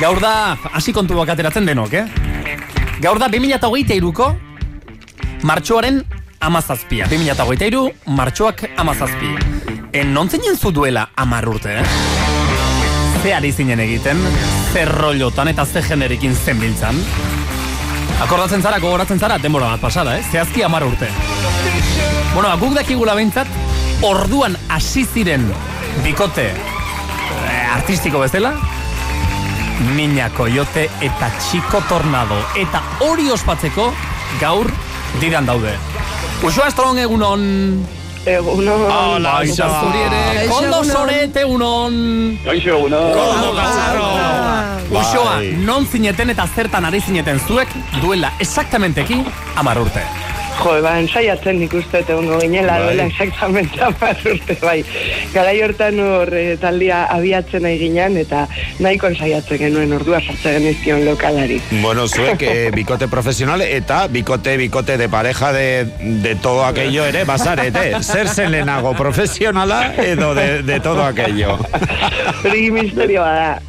Gaur da, hasi kontuak ateratzen denok, eh? Gaur da, 2008ko martxoaren amazazpia. 2008 martxoak amazazpi. En non zinen zu duela amar urte, eh? Ze ari zinen egiten, ze rollotan eta ze generekin zenbiltzan. Akordatzen zara, gogoratzen zara, denbora bat pasada, eh? Zehazki amar urte. Bueno, guk dakigula behintzat, orduan hasi ziren bikote eh, artistiko bezala, Niña Coyote eta Chico Tornado. Eta hori ospatzeko gaur diran daude. Usua Strong egunon. Egunon. Hola, Isa zuri ere. Kondo soret egunon. Kaixo, egunon. Kondo Gazarro. Usua, non zineten eta zertan ari zineten zuek duela exactamenteki amar urte. Jo, ba, ensaiatzen nik egongo ginela, Bai. duela exactamente amar urte, bai. Garai hortan hor eh, taldia abiatzen nahi ginen, eta nahiko ensaiatzen genuen ordua sartzen genizkion lokalari. Bueno, zuek eh, bikote profesional eta bikote, bikote de pareja de, de todo aquello ere bazarete. Zer zen lehenago, profesionala edo de, de todo aquello. Hori misterioa da.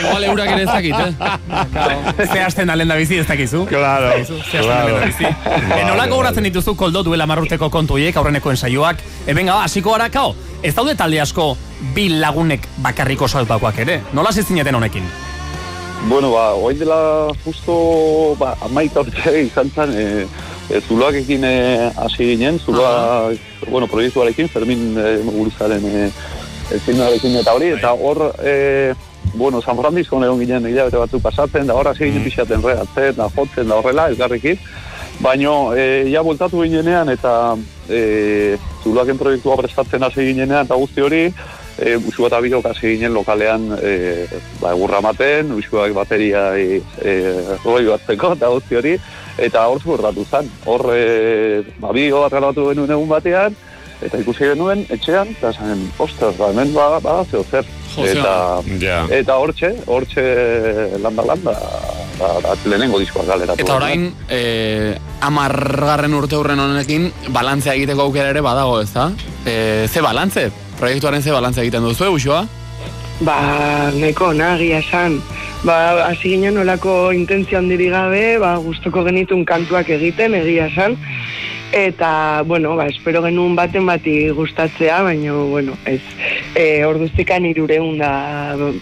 Igual eurak ere ez dakit, eh? Ze hasten da lenda bizi ez dakizu. Claro, Ze E, nola gogoratzen dituzu koldo duela marrurteko kontuiek, aurreneko ensaioak. E, benga, ba, hasiko gara, kao, ez daude talde asko bi lagunek bakarriko saltakoak ere. Nola zizineten honekin? Bueno, ba, oain dela justo ba, amaika urte izan zen, e, e, zuloakekin e, hasi ginen, zuloa, bueno, proiektuarekin, Fermin e, Muguruzaren e, e, eta hori, eta hor, e, bueno, San Francisco egon ginen hilabete batzuk pasatzen, da hor hasi ginen pixaten regatzen, da jotzen, da horrela, elkarrekin, Baino, e, ja voltatu ginenean eta e, zuloaken proiektua prestatzen hasi ginenean eta guzti hori, e, usua eta bidok hasi ginen lokalean e, ba, egurra maten, usuak bateria e, e, roi batzeko eta guzti hori, eta hor zuertatu zen. Hor, e, ba, bat grabatu genuen egun batean, eta ikusi genuen etxean, eta zen, ostras, ba, hemen ba, ba, zeo zer. Eta, Ja. eta hortxe, hortxe landa landa, ba, lehenengo diskoak galeratu. Eta orain, e, amargarren urte hurren honekin, balantzea egiteko aukera ere badago, ez da? E, ze balantze? Proiektuaren ze balantze egiten duzu, Usua? Ba, neko nagia esan. Ba, hasi ginen olako intentzio handiri gabe, ba, gustoko genitun kantuak egiten, egia esan. Eta, bueno, ba, espero genuen baten bati gustatzea, baina, bueno, ez, e, orduztikan irureun da,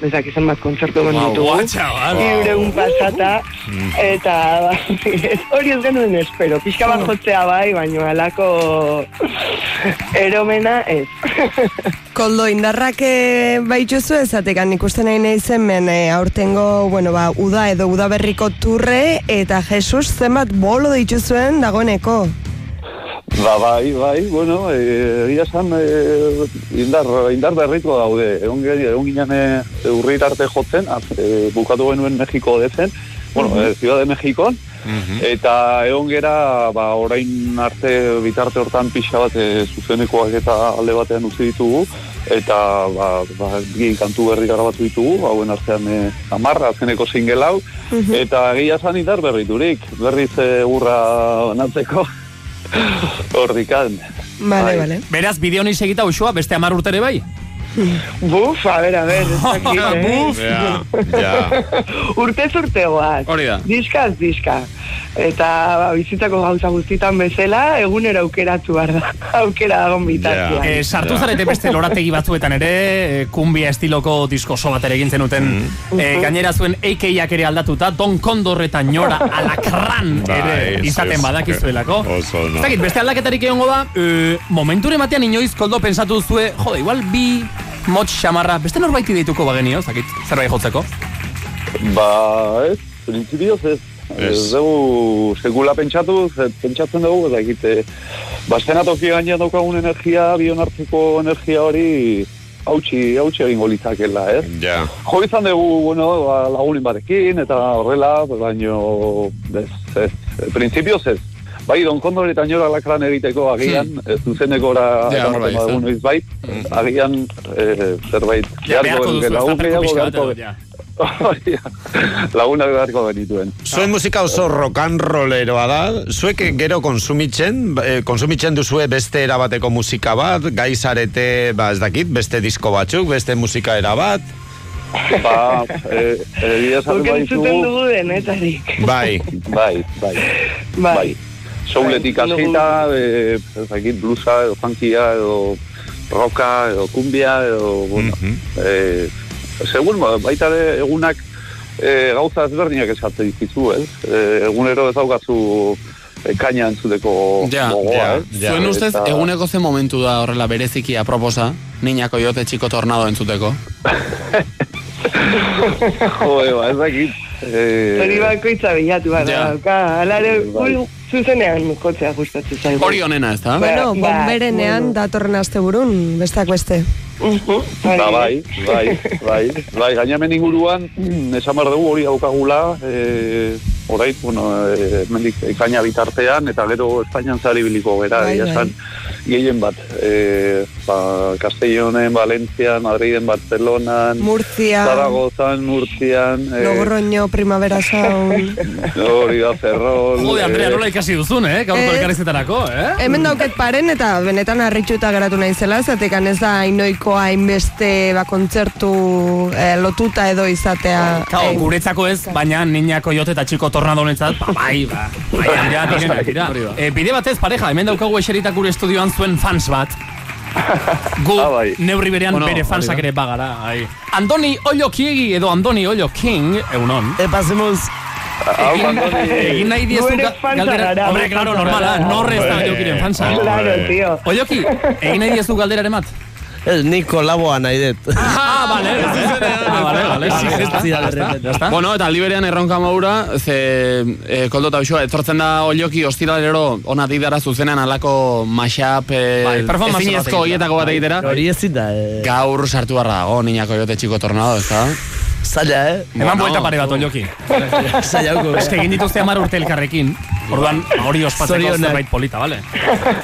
bezak izan bat kontzertu eman ditugu. Irureun pasata, eta, ba, ez, hori ez genuen espero, pixka bat jotzea bai, baina alako eromena ez. Koldo, indarrak eh, baituzu ezatekan ikusten nahi nahi zen men eh, aurtengo, bueno, ba, uda edo udaberriko turre eta Jesus zenbat bolo dituzuen dagoeneko. Ba, bai, bai, bueno, eh, egia esan e, indar, indar berriko daude. Egon, egon ginen e, arte jotzen, az, e, bukatu genuen Mexiko dezen, bueno, e, Ciudad de Mexikon, eta egon gera, ba, orain arte bitarte hortan pixa bat e, zuzenekoak eta alde batean utzi ditugu, eta ba, ba, bi kantu berri grabatu ditugu, hauen artean e, amarra, azkeneko single hau, eta egia esan indar berriturik, berriz e, urra natzeko. Hordikan. Bale, Bai. bale. Beraz, bideo ni segita usua, beste amar urtere bai? Buf, a ver, a ver, ez dakit, eh? Buf. Ja, ja. Urtez urtegoak. Hori da. Diskaz, diska. Eta bizitzako gauza guztitan bezala, egunero aukeratu behar da. Aukera dagon bitartean. E, sartu zarete beste lorategi batzuetan ere, e, kumbia estiloko disko oso bat ere egin zenuten. E, gainera zuen AK-ak ere aldatuta, Don Condor eta Ñora Alakran Bai, ere izaten badakizuelako. Oso, no. Ez dakit, beste aldaketarik egongo da, e, momenture batean inoiz koldo pensatu zue, jode, igual bi motx xamarra, beste norbaiti deituko bagenio, ez dakit, zerbait jotzeko. Ba, ez, printzipioz ez. Ez. Ez dugu sekula pentsatu, ze pentsatzen dugu, eta egite, ba, toki gainean daukagun energia, bion hartzeko energia hori, hautsi, hautsi egingo litzakela, ez? Ja. Jo izan dugu, bueno, ba, lagunin batekin, eta horrela, baino, ez, ez, printzipioz ez. Bai, Don Kondor eta Ñora Lakran egiteko agian, hmm. zuzenekora Ja, hor bai, eramaten badugu ez da. noiz bai, agian eh, zerbait Ja, beharko duzu, ez da, lagun perku gehiago pixka bat, beharko. Lagunak genituen. Zuen musika oso rock and rolleroa da. Zuek gero konsumitzen, eh, konsumitzen duzue beste erabateko musika bat, gaizarete, ba ez dakit, beste disko batzuk, beste musika erabat. Ba, e, egia esan Guk entzuten dugu denetarik. Bai, Bai, bai, Bai. bai. Souletik Bai, hasita, e, ez dakit, blusa, edo funkia, edo roka, edo kumbia, edo, bueno, Mhm. e, segun, ba, baita ere egunak e, gauza ezberdinak esatzen dizizu, ez? E, egunero ez daukazu e, kaina entzuteko Ja, gogoa, ja, ez? ja. Zuen ustez, Eta- eguneko ze momentu da horrela bereziki aproposa, Niña Coyote Chico Tornado entzuteko. Jode, ba, ez dakit. E, Hori bakoitza bilatu bat Ja. dauka. Guri zuzenean jotzea gustatzen zaigu. Hori onena, ez da? Bai. Bueno, Ba, bomberenean bueno. datorren asteburun, besteak beste. Mhm, Ba, bai, bai, bai, bai, gainamen inguruan, mm, esan behar dugu hori daukagula, e, orait, bueno, e, mendik ekaina bitartean, eta gero Espainian zari biliko gara, Bai, bai. esan, gehien bat, e, ba, Castellonen, Valentzian, Madriden, Barcelonan, Murcia, Zaragozan, Murtzian, e, Logroño, Primavera Sound. hori da, Ferrol, Jode, Andrea, e, nola ikasi duzun, eh? Gaurko Eh, elkarrizetarako, eh? Hemen dauket paren eta benetan harritxuta geratu naizela, zatekan ez da inoiko hainbeste ba, kontzertu eh, lotuta edo izatea. Kao, eh, guretzako ez, baina niñako jote eta txiko tornado honetzat, ba, bai, ba, bai, Andrea. Hori ba. E, bide batez, pareja, hemen daukagu eseritak gure estudioan zuen fans bat. Gu, Ah, bai. neurri berean Bueno, bere fansak ere bagara. Ai. Andoni Ollo Kiegi edo Andoni Ollo King, egunon. Eh, pasemos. hau, Egin, nahi diezu ere galdera. Hombre, claro, normala, gara. norre ez da. Ollokiren fansa. Claro, tío. Olloki, egin nahi diezu galderaren bat? Ez, nik kolaboa nahi dut. Ah, vale, ah, ya repente. está. Bueno, eta liberean erronka maura, ze e, koldo eta bisoa, etortzen da olioki ostiralero ona didara zuzenean alako mashup e, Bai, ezinezko hoietako bat egitera. Hori ezin da, eh, Gaur sartu barra dago, niña koyote txiko tornado, ez da? Zaila, eh? Eman Bueno, buelta pare bat, Olloki. Zailauko. Ez que egin dituzte amar urte elkarrekin. Orduan, hori ospatzeko Zorionak. zerbait polita, bale?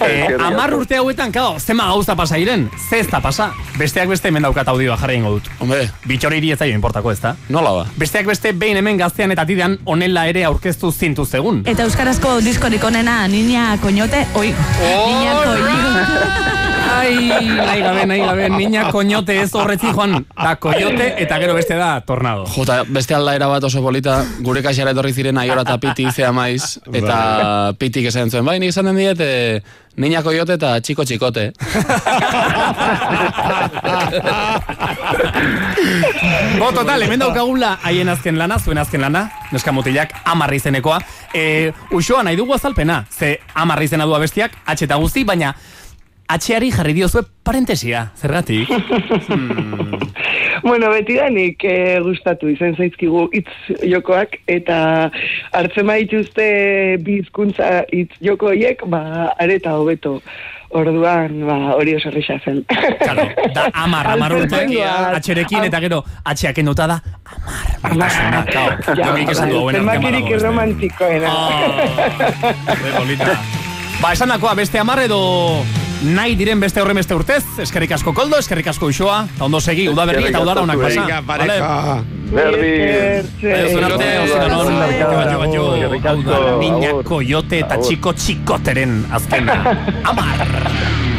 Eh, amar urte hauetan, kao, zema gauza pasa iren? Ze ez da pasa? Besteak beste hemen daukat audioa jarri ingo dut. Hombre, Bitxori iri ez zaio importako ez da? nola ba? Besteak beste behin hemen gaztean eta tidean onela ere aurkeztu zintu zegun. Eta euskarazko diskorik onena Niña Koñote, oi, Niña Koñote. Ai, nahi gabe, nahi gabe, niña koñote ez horretzi joan, da koyote eta gero beste da tornado. Jota, beste aldaera bat oso polita, gure kaxara etorri ziren aiora eta piti zea maiz, eta pitik esan zuen, bai, nik esaten diet, e, niña koyote eta txiko txikote. Bo, total, hemen daukagula haien azken lana, zuen azken lana, neska mutilak, amarri izenekoa. E, usoa nahi dugu azalpena, ze amarri izena du abestiak, atxe eta guzti, baina atxeari jarri diozue parentesia, zergatik? Bueno, betidanik eh, gustatu izan zaizkigu hitz jokoak eta hartzen baituzte bi hizkuntza hitz joko hiek, ba areta hobeto. Orduan, ba, hori oso risa zen. Claro, da amar, amar urte, Alfertzengoa. atxerekin eta gero atxeak enduta da, amar, maitasuna, kao. Ja, zenbakirik romantikoena. Ah, ze polita. Ba, esan dakoa, beste amar edo nahi diren beste horren beste urtez, eskerrik asko koldo, eskerrik asko usoa, eta ondo segi, udaberri eta udara onak pasa. Venga, pareja. Da, niña agur. koyote eta txiko txikoteren azkena. Amar!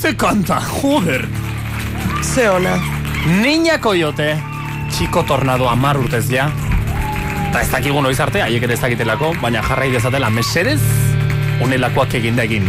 Ze kanta, joder. Ze ona. Niña Coyote, txiko tornado amar urtez ja. Eta ez dakigu noiz arte, haiek ere ez dakitelako, baina jarrai dezatela mesedez, unelakoak eginda egin.